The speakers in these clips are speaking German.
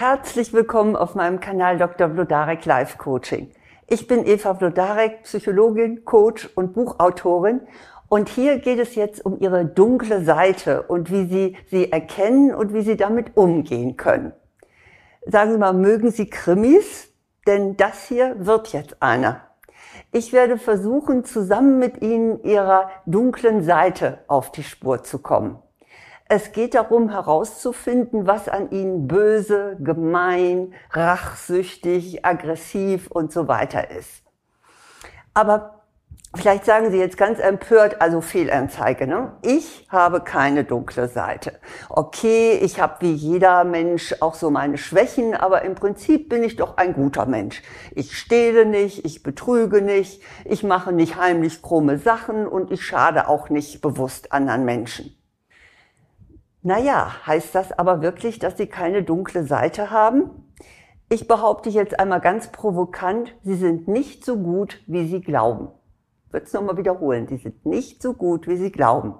Herzlich willkommen auf meinem Kanal Dr. Blodarek Life Coaching. Ich bin Eva Blodarek, Psychologin, Coach und Buchautorin. Und hier geht es jetzt um Ihre dunkle Seite und wie Sie sie erkennen und wie Sie damit umgehen können. Sagen Sie mal, mögen Sie Krimis? Denn das hier wird jetzt einer. Ich werde versuchen, zusammen mit Ihnen Ihrer dunklen Seite auf die Spur zu kommen. Es geht darum herauszufinden, was an ihnen böse, gemein, rachsüchtig, aggressiv und so weiter ist. Aber Vielleicht sagen Sie jetzt ganz empört, also Fehlanzeige. Ne? Ich habe keine dunkle Seite. Okay, ich habe wie jeder Mensch auch so meine Schwächen, aber im Prinzip bin ich doch ein guter Mensch. Ich stehle nicht, ich betrüge nicht, ich mache nicht heimlich krumme Sachen und ich schade auch nicht bewusst anderen Menschen. Naja, heißt das aber wirklich, dass Sie keine dunkle Seite haben? Ich behaupte jetzt einmal ganz provokant, Sie sind nicht so gut, wie Sie glauben. Ich würde es nochmal wiederholen, Sie sind nicht so gut, wie Sie glauben.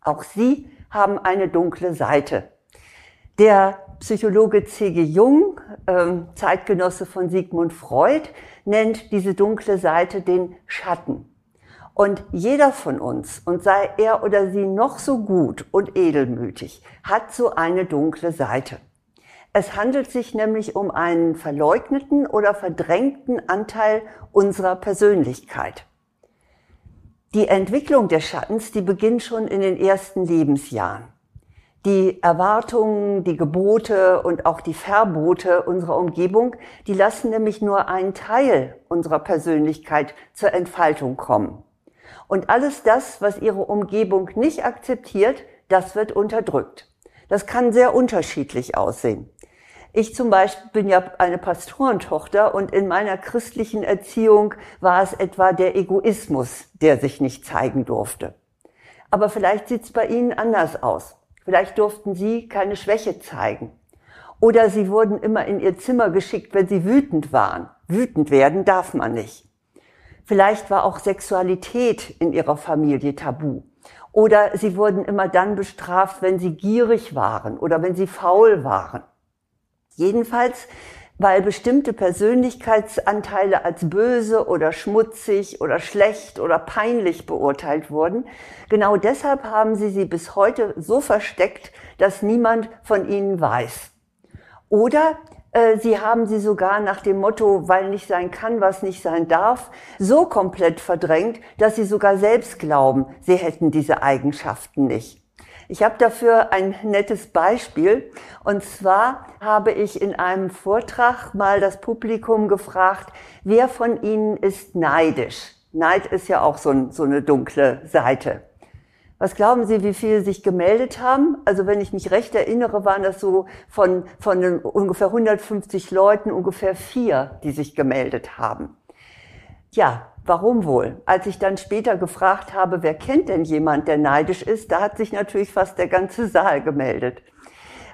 Auch Sie haben eine dunkle Seite. Der Psychologe C.G. Jung, ähm, Zeitgenosse von Sigmund Freud, nennt diese dunkle Seite den Schatten. Und jeder von uns, und sei er oder sie noch so gut und edelmütig, hat so eine dunkle Seite. Es handelt sich nämlich um einen verleugneten oder verdrängten Anteil unserer Persönlichkeit. Die Entwicklung des Schattens, die beginnt schon in den ersten Lebensjahren. Die Erwartungen, die Gebote und auch die Verbote unserer Umgebung, die lassen nämlich nur einen Teil unserer Persönlichkeit zur Entfaltung kommen. Und alles das, was ihre Umgebung nicht akzeptiert, das wird unterdrückt. Das kann sehr unterschiedlich aussehen. Ich zum Beispiel bin ja eine Pastorentochter und in meiner christlichen Erziehung war es etwa der Egoismus, der sich nicht zeigen durfte. Aber vielleicht sieht es bei Ihnen anders aus. Vielleicht durften Sie keine Schwäche zeigen. Oder Sie wurden immer in Ihr Zimmer geschickt, wenn Sie wütend waren. Wütend werden darf man nicht. Vielleicht war auch Sexualität in ihrer Familie tabu. Oder sie wurden immer dann bestraft, wenn sie gierig waren oder wenn sie faul waren. Jedenfalls, weil bestimmte Persönlichkeitsanteile als böse oder schmutzig oder schlecht oder peinlich beurteilt wurden, genau deshalb haben sie sie bis heute so versteckt, dass niemand von ihnen weiß. Oder sie haben sie sogar nach dem Motto, weil nicht sein kann, was nicht sein darf, so komplett verdrängt, dass sie sogar selbst glauben, sie hätten diese Eigenschaften nicht. Ich habe dafür ein nettes Beispiel. Und zwar habe ich in einem Vortrag mal das Publikum gefragt, wer von Ihnen ist neidisch? Neid ist ja auch so, so eine dunkle Seite. Was glauben Sie, wie viele sich gemeldet haben? Also wenn ich mich recht erinnere, waren das so von, von ungefähr 150 Leuten ungefähr vier, die sich gemeldet haben. Ja, warum wohl? Als ich dann später gefragt habe, wer kennt denn jemand, der neidisch ist, da hat sich natürlich fast der ganze Saal gemeldet.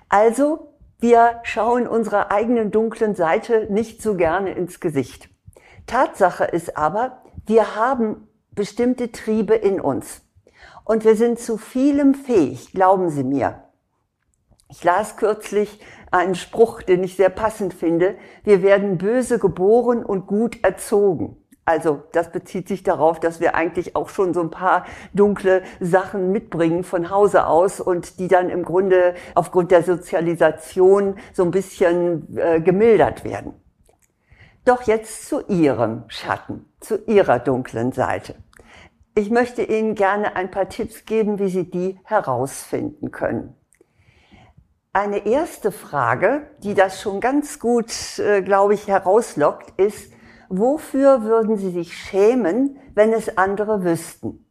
Also, wir schauen unserer eigenen dunklen Seite nicht so gerne ins Gesicht. Tatsache ist aber, wir haben bestimmte Triebe in uns. Und wir sind zu vielem fähig, glauben Sie mir. Ich las kürzlich einen Spruch, den ich sehr passend finde. Wir werden böse geboren und gut erzogen. Also das bezieht sich darauf, dass wir eigentlich auch schon so ein paar dunkle Sachen mitbringen von Hause aus und die dann im Grunde aufgrund der Sozialisation so ein bisschen äh, gemildert werden. Doch jetzt zu Ihrem Schatten, zu Ihrer dunklen Seite. Ich möchte Ihnen gerne ein paar Tipps geben, wie Sie die herausfinden können. Eine erste Frage, die das schon ganz gut, äh, glaube ich, herauslockt, ist, wofür würden Sie sich schämen, wenn es andere wüssten?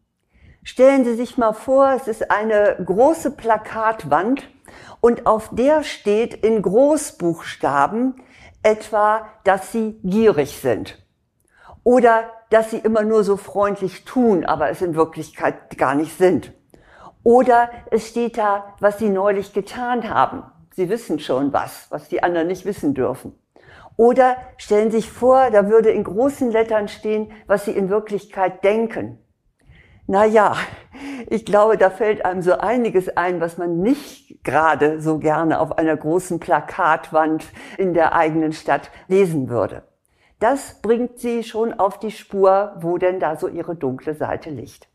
Stellen Sie sich mal vor, es ist eine große Plakatwand und auf der steht in Großbuchstaben etwa, dass Sie gierig sind. Oder dass sie immer nur so freundlich tun, aber es in Wirklichkeit gar nicht sind. Oder es steht da, was sie neulich getan haben. Sie wissen schon was, was die anderen nicht wissen dürfen. Oder stellen sich vor, da würde in großen Lettern stehen, was sie in Wirklichkeit denken. Na ja, ich glaube, da fällt einem so einiges ein, was man nicht gerade so gerne auf einer großen Plakatwand in der eigenen Stadt lesen würde. Das bringt sie schon auf die Spur, wo denn da so ihre dunkle Seite liegt.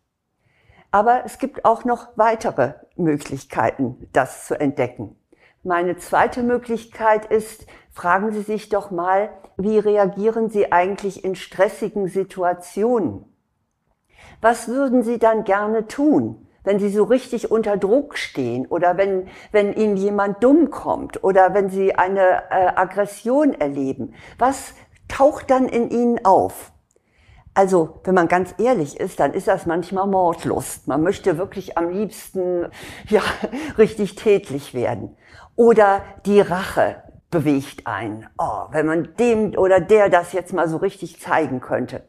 Aber es gibt auch noch weitere Möglichkeiten, das zu entdecken. Meine zweite Möglichkeit ist, fragen Sie sich doch mal, wie reagieren Sie eigentlich in stressigen Situationen? Was würden Sie dann gerne tun, wenn Sie so richtig unter Druck stehen oder wenn, wenn Ihnen jemand dumm kommt oder wenn Sie eine äh, Aggression erleben? Was taucht dann in Ihnen auf? Also, wenn man ganz ehrlich ist, dann ist das manchmal Mordlust. Man möchte wirklich am liebsten, ja, richtig tätlich werden. Oder die Rache bewegt einen. Oh, wenn man dem oder der das jetzt mal so richtig zeigen könnte.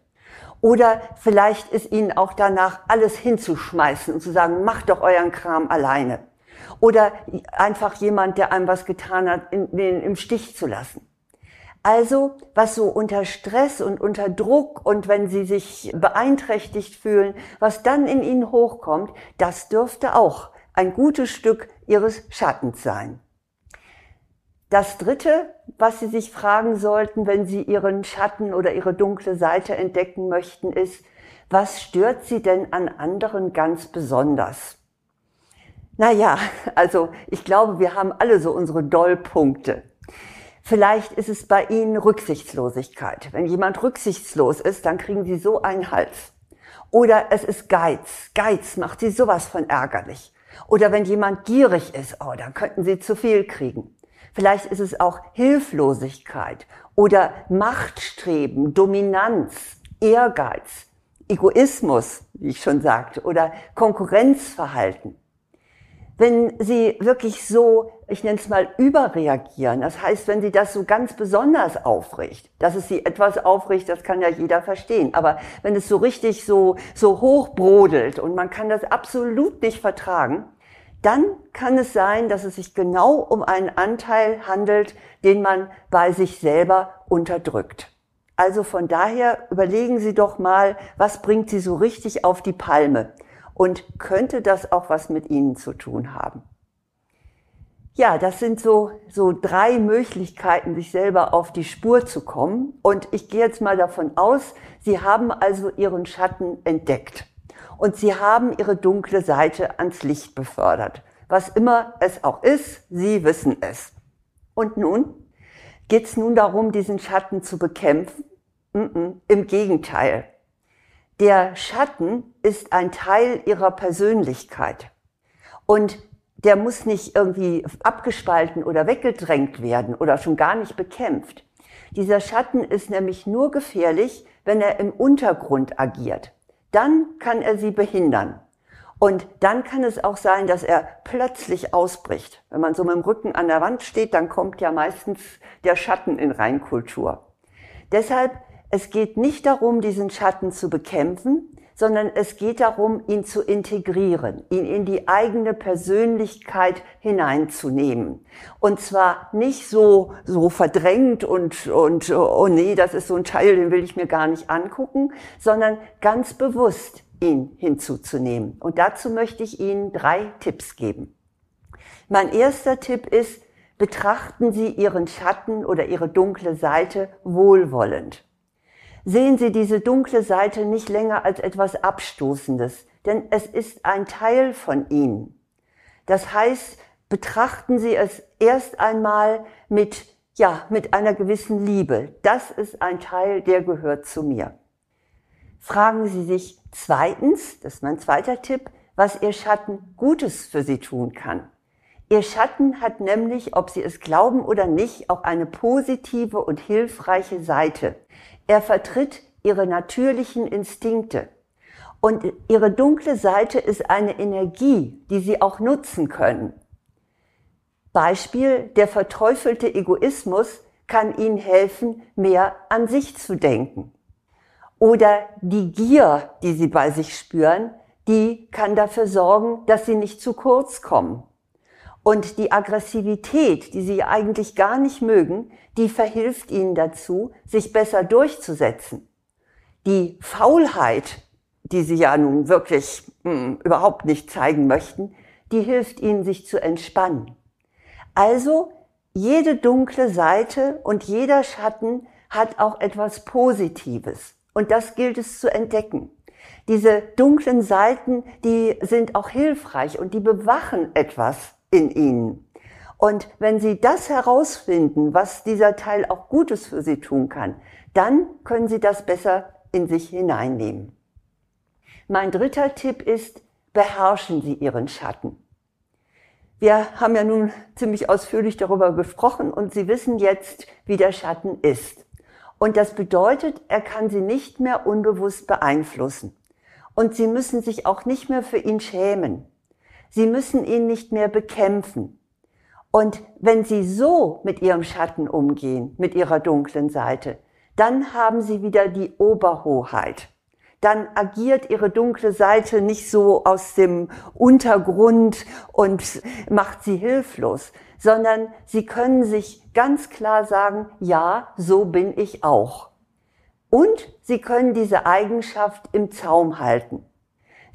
Oder vielleicht ist ihnen auch danach alles hinzuschmeißen und zu sagen, macht doch euren Kram alleine. Oder einfach jemand, der einem was getan hat, in, in, im Stich zu lassen. Also, was so unter Stress und unter Druck und wenn sie sich beeinträchtigt fühlen, was dann in ihnen hochkommt, das dürfte auch ein gutes Stück ihres Schattens sein. Das Dritte, was Sie sich fragen sollten, wenn Sie Ihren Schatten oder Ihre dunkle Seite entdecken möchten, ist, was stört Sie denn an anderen ganz besonders? Naja, also ich glaube, wir haben alle so unsere Dollpunkte. Vielleicht ist es bei Ihnen Rücksichtslosigkeit. Wenn jemand rücksichtslos ist, dann kriegen Sie so einen Hals. Oder es ist Geiz. Geiz macht Sie sowas von ärgerlich. Oder wenn jemand gierig ist, oh, dann könnten Sie zu viel kriegen. Vielleicht ist es auch Hilflosigkeit oder Machtstreben, Dominanz, Ehrgeiz, Egoismus, wie ich schon sagte, oder Konkurrenzverhalten wenn sie wirklich so, ich nenne es mal, überreagieren, das heißt, wenn sie das so ganz besonders aufregt, dass es sie etwas aufregt, das kann ja jeder verstehen, aber wenn es so richtig so, so hoch brodelt und man kann das absolut nicht vertragen, dann kann es sein, dass es sich genau um einen Anteil handelt, den man bei sich selber unterdrückt. Also von daher überlegen Sie doch mal, was bringt Sie so richtig auf die Palme? Und könnte das auch was mit Ihnen zu tun haben? Ja, das sind so, so drei Möglichkeiten, sich selber auf die Spur zu kommen. Und ich gehe jetzt mal davon aus, Sie haben also Ihren Schatten entdeckt. Und Sie haben Ihre dunkle Seite ans Licht befördert. Was immer es auch ist, Sie wissen es. Und nun? Geht es nun darum, diesen Schatten zu bekämpfen? Mm -mm, Im Gegenteil. Der Schatten ist ein Teil ihrer Persönlichkeit. Und der muss nicht irgendwie abgespalten oder weggedrängt werden oder schon gar nicht bekämpft. Dieser Schatten ist nämlich nur gefährlich, wenn er im Untergrund agiert. Dann kann er sie behindern. Und dann kann es auch sein, dass er plötzlich ausbricht. Wenn man so mit dem Rücken an der Wand steht, dann kommt ja meistens der Schatten in Reinkultur. Deshalb es geht nicht darum, diesen Schatten zu bekämpfen, sondern es geht darum, ihn zu integrieren, ihn in die eigene Persönlichkeit hineinzunehmen. Und zwar nicht so, so verdrängt und, und, oh nee, das ist so ein Teil, den will ich mir gar nicht angucken, sondern ganz bewusst ihn hinzuzunehmen. Und dazu möchte ich Ihnen drei Tipps geben. Mein erster Tipp ist, betrachten Sie Ihren Schatten oder Ihre dunkle Seite wohlwollend sehen Sie diese dunkle Seite nicht länger als etwas Abstoßendes, denn es ist ein Teil von Ihnen. Das heißt, betrachten Sie es erst einmal mit, ja, mit einer gewissen Liebe. Das ist ein Teil, der gehört zu mir. Fragen Sie sich zweitens, das ist mein zweiter Tipp, was Ihr Schatten Gutes für Sie tun kann. Ihr Schatten hat nämlich, ob Sie es glauben oder nicht, auch eine positive und hilfreiche Seite. Er vertritt ihre natürlichen Instinkte. Und ihre dunkle Seite ist eine Energie, die sie auch nutzen können. Beispiel, der verteufelte Egoismus kann ihnen helfen, mehr an sich zu denken. Oder die Gier, die sie bei sich spüren, die kann dafür sorgen, dass sie nicht zu kurz kommen. Und die Aggressivität, die sie eigentlich gar nicht mögen, die verhilft ihnen dazu, sich besser durchzusetzen. Die Faulheit, die Sie ja nun wirklich mh, hm, überhaupt nicht zeigen möchten, die hilft Ihnen, sich zu entspannen. Also, jede dunkle Seite und jeder Schatten hat auch etwas Positives. Und das gilt es zu entdecken. Diese dunklen Seiten, die sind auch hilfreich und die bewachen etwas in ihnen. Und wenn Sie das herausfinden, was dieser Teil auch Gutes für Sie tun kann, dann können Sie das besser in sich hineinnehmen. Mein dritter Tipp ist, beherrschen Sie Ihren Schatten. Wir haben ja nun ziemlich ausführlich darüber gesprochen und Sie wissen jetzt, wie der Schatten ist. Und das bedeutet, er kann Sie nicht mehr unbewusst beeinflussen. Und Sie müssen sich auch nicht mehr für ihn schämen. Sie müssen ihn nicht mehr bekämpfen. Und wenn Sie so mit Ihrem Schatten umgehen, mit Ihrer dunklen Seite, dann haben Sie wieder die Oberhoheit. Dann agiert Ihre dunkle Seite nicht so aus dem Untergrund und macht Sie hilflos, sondern Sie können sich ganz klar sagen, ja, so bin ich auch. Und Sie können diese Eigenschaft im Zaum halten.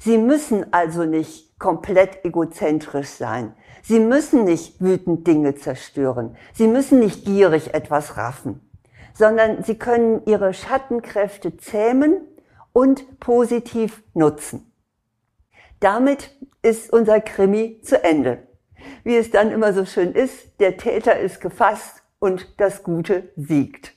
Sie müssen also nicht komplett egozentrisch sein. Sie müssen nicht wütend Dinge zerstören. Sie müssen nicht gierig etwas raffen, sondern Sie können Ihre Schattenkräfte zähmen und positiv nutzen. Damit ist unser Krimi zu Ende. Wie es dann immer so schön ist, der Täter ist gefasst und das Gute siegt.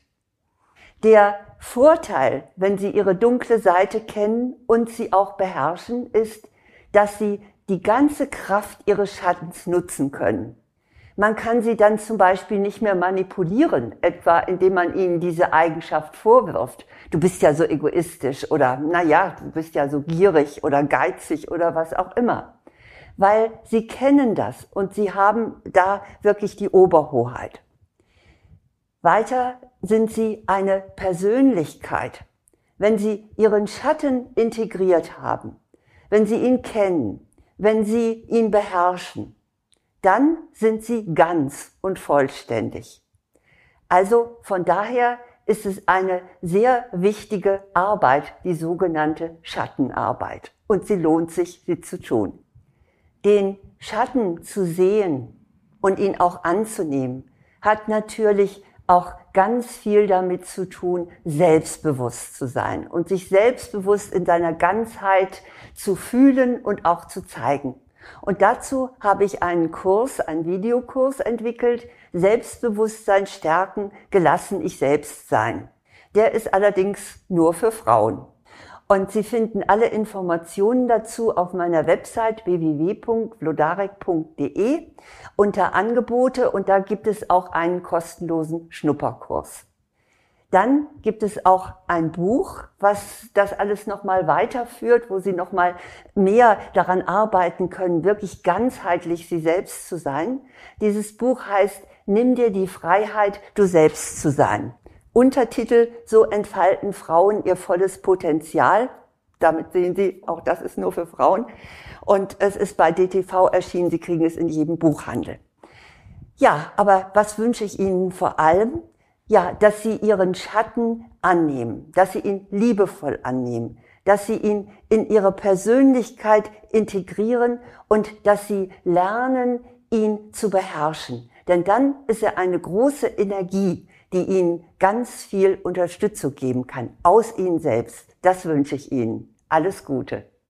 Der Vorteil, wenn Sie Ihre dunkle Seite kennen und sie auch beherrschen, ist, dass Sie die ganze Kraft Ihres Schattens nutzen können. Man kann sie dann zum Beispiel nicht mehr manipulieren, etwa indem man ihnen diese Eigenschaft vorwirft. Du bist ja so egoistisch oder, na ja, du bist ja so gierig oder geizig oder was auch immer. Weil sie kennen das und sie haben da wirklich die Oberhoheit. Weiter sind sie eine Persönlichkeit. Wenn sie ihren Schatten integriert haben, wenn sie ihn kennen, wenn sie ihn beherrschen, dann sind sie ganz und vollständig. Also von daher ist es eine sehr wichtige Arbeit, die sogenannte Schattenarbeit. Und sie lohnt sich, sie zu tun. Den Schatten zu sehen und ihn auch anzunehmen, hat natürlich auch ganz viel damit zu tun, selbstbewusst zu sein und sich selbstbewusst in seiner Ganzheit zu fühlen und auch zu zeigen. Und dazu habe ich einen Kurs, einen Videokurs entwickelt, Selbstbewusstsein stärken, gelassen ich selbst sein. Der ist allerdings nur für Frauen. Und Sie finden alle Informationen dazu auf meiner Website www.vlodarek.de unter Angebote und da gibt es auch einen kostenlosen Schnupperkurs. Dann gibt es auch ein Buch, was das alles nochmal weiterführt, wo Sie nochmal mehr daran arbeiten können, wirklich ganzheitlich Sie selbst zu sein. Dieses Buch heißt Nimm dir die Freiheit, du selbst zu sein. Untertitel, so entfalten Frauen ihr volles Potenzial. Damit sehen Sie, auch das ist nur für Frauen. Und es ist bei DTV erschienen, Sie kriegen es in jedem Buchhandel. Ja, aber was wünsche ich Ihnen vor allem? Ja, dass Sie Ihren Schatten annehmen, dass Sie ihn liebevoll annehmen, dass Sie ihn in Ihre Persönlichkeit integrieren und dass Sie lernen, ihn zu beherrschen. Denn dann ist er eine große Energie, die Ihnen ganz viel Unterstützung geben kann, aus Ihnen selbst. Das wünsche ich Ihnen. Alles Gute.